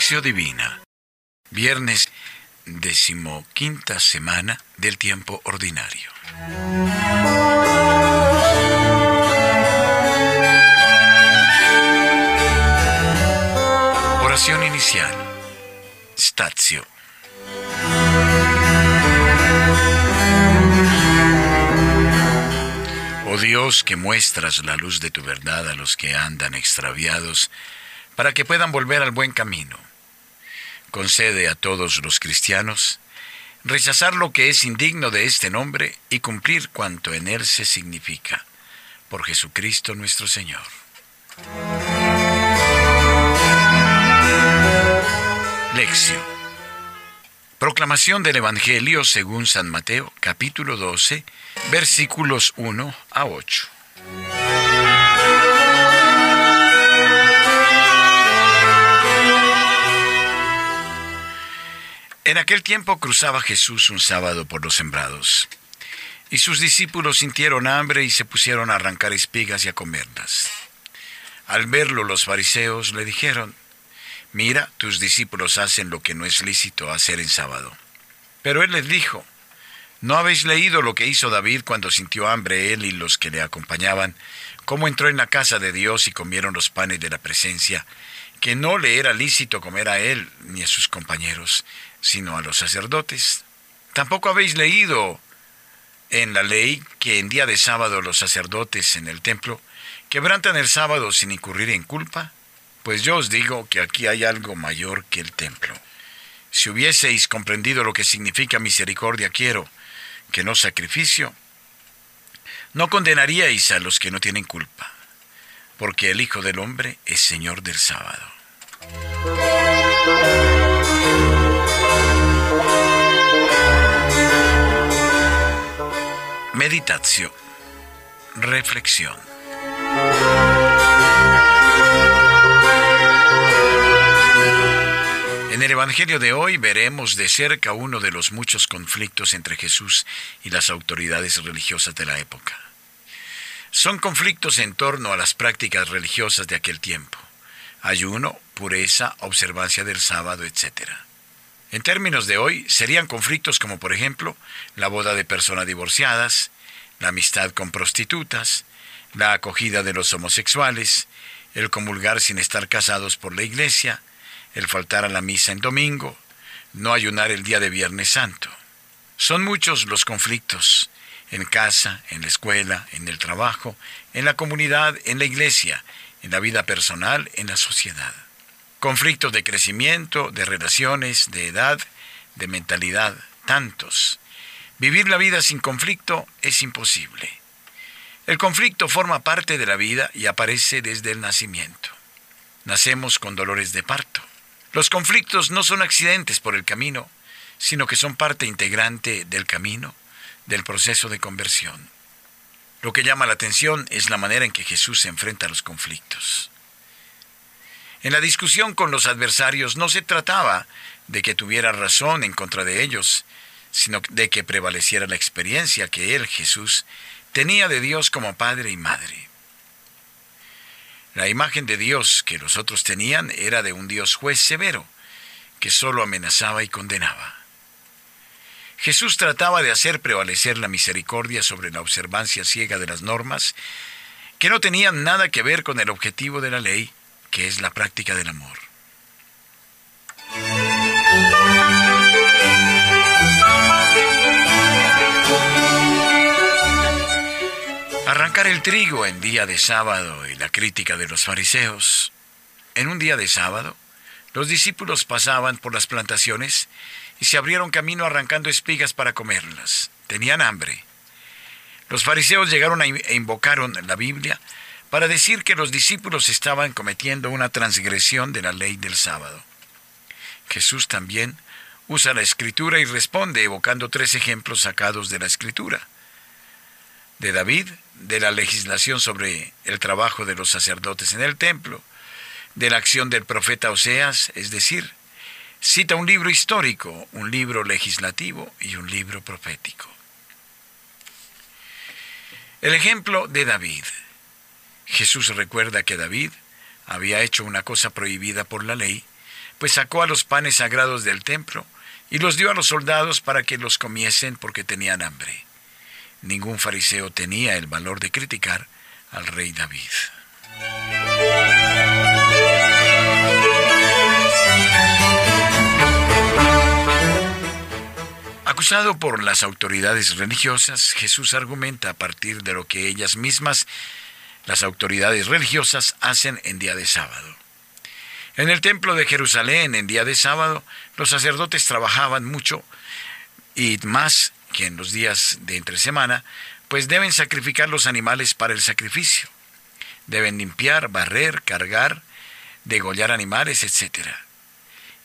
Lección Divina. Viernes decimoquinta semana del tiempo ordinario. Oración inicial. Stazio. Oh Dios, que muestras la luz de tu verdad a los que andan extraviados, para que puedan volver al buen camino. Concede a todos los cristianos rechazar lo que es indigno de este nombre y cumplir cuanto en él se significa. Por Jesucristo nuestro Señor. Lección. Proclamación del Evangelio según San Mateo, capítulo 12, versículos 1 a 8. En aquel tiempo cruzaba Jesús un sábado por los sembrados, y sus discípulos sintieron hambre y se pusieron a arrancar espigas y a comerlas. Al verlo los fariseos le dijeron, Mira, tus discípulos hacen lo que no es lícito hacer en sábado. Pero él les dijo, ¿no habéis leído lo que hizo David cuando sintió hambre él y los que le acompañaban, cómo entró en la casa de Dios y comieron los panes de la presencia, que no le era lícito comer a él ni a sus compañeros, sino a los sacerdotes. Tampoco habéis leído en la ley que en día de sábado los sacerdotes en el templo quebrantan el sábado sin incurrir en culpa. Pues yo os digo que aquí hay algo mayor que el templo. Si hubieseis comprendido lo que significa misericordia quiero, que no sacrificio, no condenaríais a los que no tienen culpa, porque el Hijo del Hombre es Señor del sábado. Meditación. Reflexión. En el Evangelio de hoy veremos de cerca uno de los muchos conflictos entre Jesús y las autoridades religiosas de la época. Son conflictos en torno a las prácticas religiosas de aquel tiempo. Ayuno, pureza, observancia del sábado, etc. En términos de hoy, serían conflictos como por ejemplo la boda de personas divorciadas, la amistad con prostitutas, la acogida de los homosexuales, el comulgar sin estar casados por la iglesia, el faltar a la misa en domingo, no ayunar el día de Viernes Santo. Son muchos los conflictos, en casa, en la escuela, en el trabajo, en la comunidad, en la iglesia, en la vida personal, en la sociedad conflictos de crecimiento, de relaciones, de edad, de mentalidad, tantos. Vivir la vida sin conflicto es imposible. El conflicto forma parte de la vida y aparece desde el nacimiento. Nacemos con dolores de parto. Los conflictos no son accidentes por el camino, sino que son parte integrante del camino, del proceso de conversión. Lo que llama la atención es la manera en que Jesús se enfrenta a los conflictos. En la discusión con los adversarios no se trataba de que tuviera razón en contra de ellos, sino de que prevaleciera la experiencia que él, Jesús, tenía de Dios como Padre y Madre. La imagen de Dios que los otros tenían era de un Dios juez severo, que sólo amenazaba y condenaba. Jesús trataba de hacer prevalecer la misericordia sobre la observancia ciega de las normas, que no tenían nada que ver con el objetivo de la ley, que es la práctica del amor. Arrancar el trigo en día de sábado y la crítica de los fariseos. En un día de sábado, los discípulos pasaban por las plantaciones y se abrieron camino arrancando espigas para comerlas. Tenían hambre. Los fariseos llegaron e invocaron la Biblia para decir que los discípulos estaban cometiendo una transgresión de la ley del sábado. Jesús también usa la escritura y responde evocando tres ejemplos sacados de la escritura. De David, de la legislación sobre el trabajo de los sacerdotes en el templo, de la acción del profeta Oseas, es decir, cita un libro histórico, un libro legislativo y un libro profético. El ejemplo de David. Jesús recuerda que David había hecho una cosa prohibida por la ley, pues sacó a los panes sagrados del templo y los dio a los soldados para que los comiesen porque tenían hambre. Ningún fariseo tenía el valor de criticar al rey David. Acusado por las autoridades religiosas, Jesús argumenta a partir de lo que ellas mismas, las autoridades religiosas, hacen en día de sábado. En el templo de Jerusalén, en día de sábado, los sacerdotes trabajaban mucho y más que en los días de entre semana, pues deben sacrificar los animales para el sacrificio. Deben limpiar, barrer, cargar, degollar animales, etc.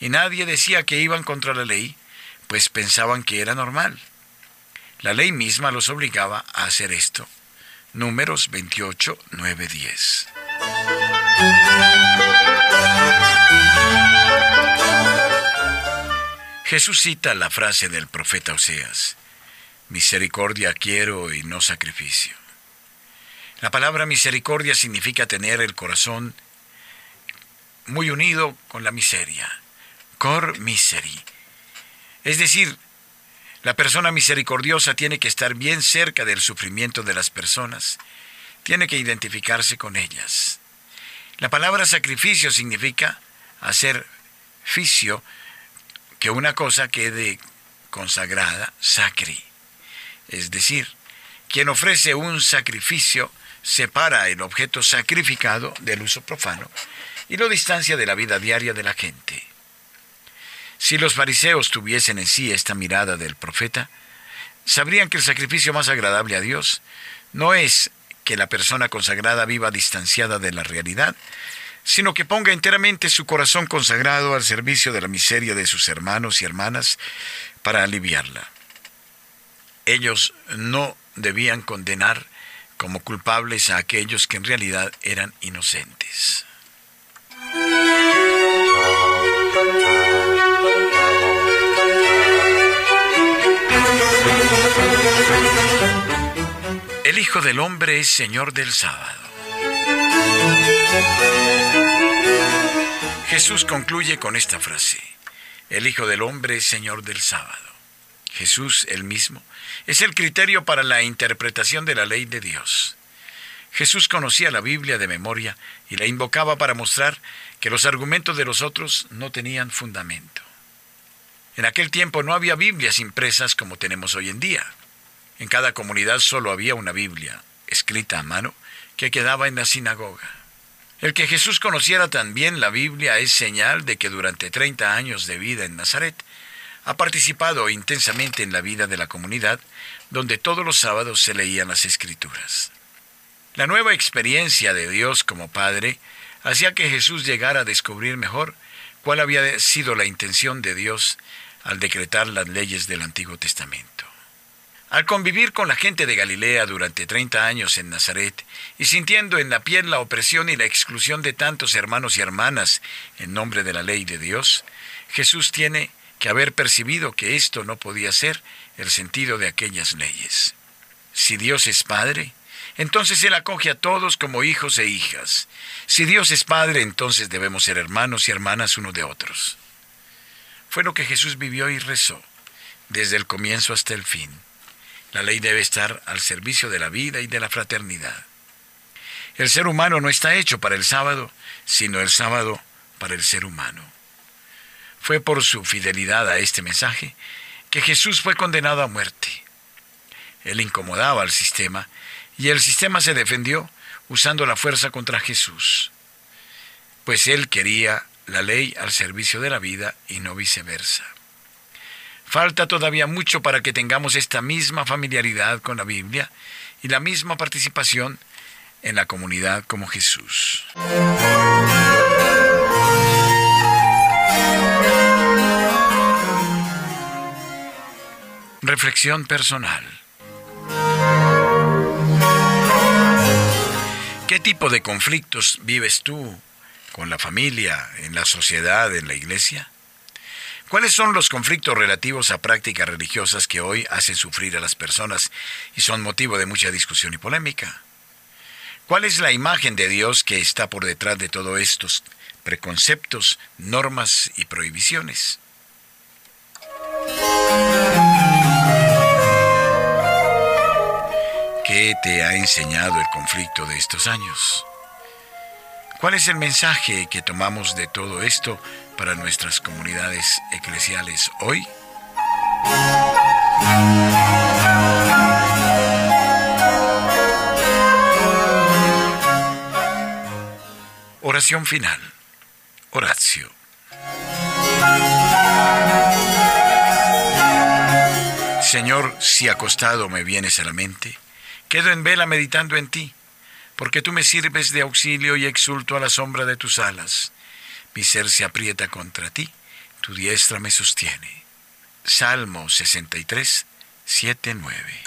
Y nadie decía que iban contra la ley, pues pensaban que era normal. La ley misma los obligaba a hacer esto. Números 28, 9, 10. Jesús cita la frase del profeta Oseas, misericordia quiero y no sacrificio. La palabra misericordia significa tener el corazón muy unido con la miseria, cor miseri. Es decir, la persona misericordiosa tiene que estar bien cerca del sufrimiento de las personas, tiene que identificarse con ellas. La palabra sacrificio significa hacer ficio, que una cosa quede consagrada, sacri. Es decir, quien ofrece un sacrificio separa el objeto sacrificado del uso profano y lo distancia de la vida diaria de la gente. Si los fariseos tuviesen en sí esta mirada del profeta, sabrían que el sacrificio más agradable a Dios no es que la persona consagrada viva distanciada de la realidad, sino que ponga enteramente su corazón consagrado al servicio de la miseria de sus hermanos y hermanas para aliviarla. Ellos no debían condenar como culpables a aquellos que en realidad eran inocentes. El Hijo del Hombre es Señor del sábado. Jesús concluye con esta frase. El Hijo del Hombre es Señor del sábado. Jesús, el mismo, es el criterio para la interpretación de la ley de Dios. Jesús conocía la Biblia de memoria y la invocaba para mostrar que los argumentos de los otros no tenían fundamento. En aquel tiempo no había Biblias impresas como tenemos hoy en día. En cada comunidad solo había una Biblia, escrita a mano, que quedaba en la sinagoga. El que Jesús conociera también la Biblia es señal de que durante 30 años de vida en Nazaret ha participado intensamente en la vida de la comunidad, donde todos los sábados se leían las escrituras. La nueva experiencia de Dios como Padre hacía que Jesús llegara a descubrir mejor cuál había sido la intención de Dios al decretar las leyes del Antiguo Testamento. Al convivir con la gente de Galilea durante 30 años en Nazaret y sintiendo en la piel la opresión y la exclusión de tantos hermanos y hermanas en nombre de la ley de Dios, Jesús tiene que haber percibido que esto no podía ser el sentido de aquellas leyes. Si Dios es Padre, entonces Él acoge a todos como hijos e hijas. Si Dios es Padre, entonces debemos ser hermanos y hermanas unos de otros. Fue lo que Jesús vivió y rezó, desde el comienzo hasta el fin. La ley debe estar al servicio de la vida y de la fraternidad. El ser humano no está hecho para el sábado, sino el sábado para el ser humano. Fue por su fidelidad a este mensaje que Jesús fue condenado a muerte. Él incomodaba al sistema y el sistema se defendió usando la fuerza contra Jesús, pues él quería la ley al servicio de la vida y no viceversa. Falta todavía mucho para que tengamos esta misma familiaridad con la Biblia y la misma participación en la comunidad como Jesús. Reflexión personal. ¿Qué tipo de conflictos vives tú con la familia, en la sociedad, en la iglesia? ¿Cuáles son los conflictos relativos a prácticas religiosas que hoy hacen sufrir a las personas y son motivo de mucha discusión y polémica? ¿Cuál es la imagen de Dios que está por detrás de todos estos preconceptos, normas y prohibiciones. ¿Qué te ha enseñado el conflicto de estos años? ¿Cuál es el mensaje que tomamos de todo esto para nuestras comunidades eclesiales hoy? Oración final. Horacio. Señor, si acostado me vienes a la mente, quedo en vela meditando en ti, porque tú me sirves de auxilio y exulto a la sombra de tus alas. Mi ser se aprieta contra ti, tu diestra me sostiene. Salmo 63, 7, 9.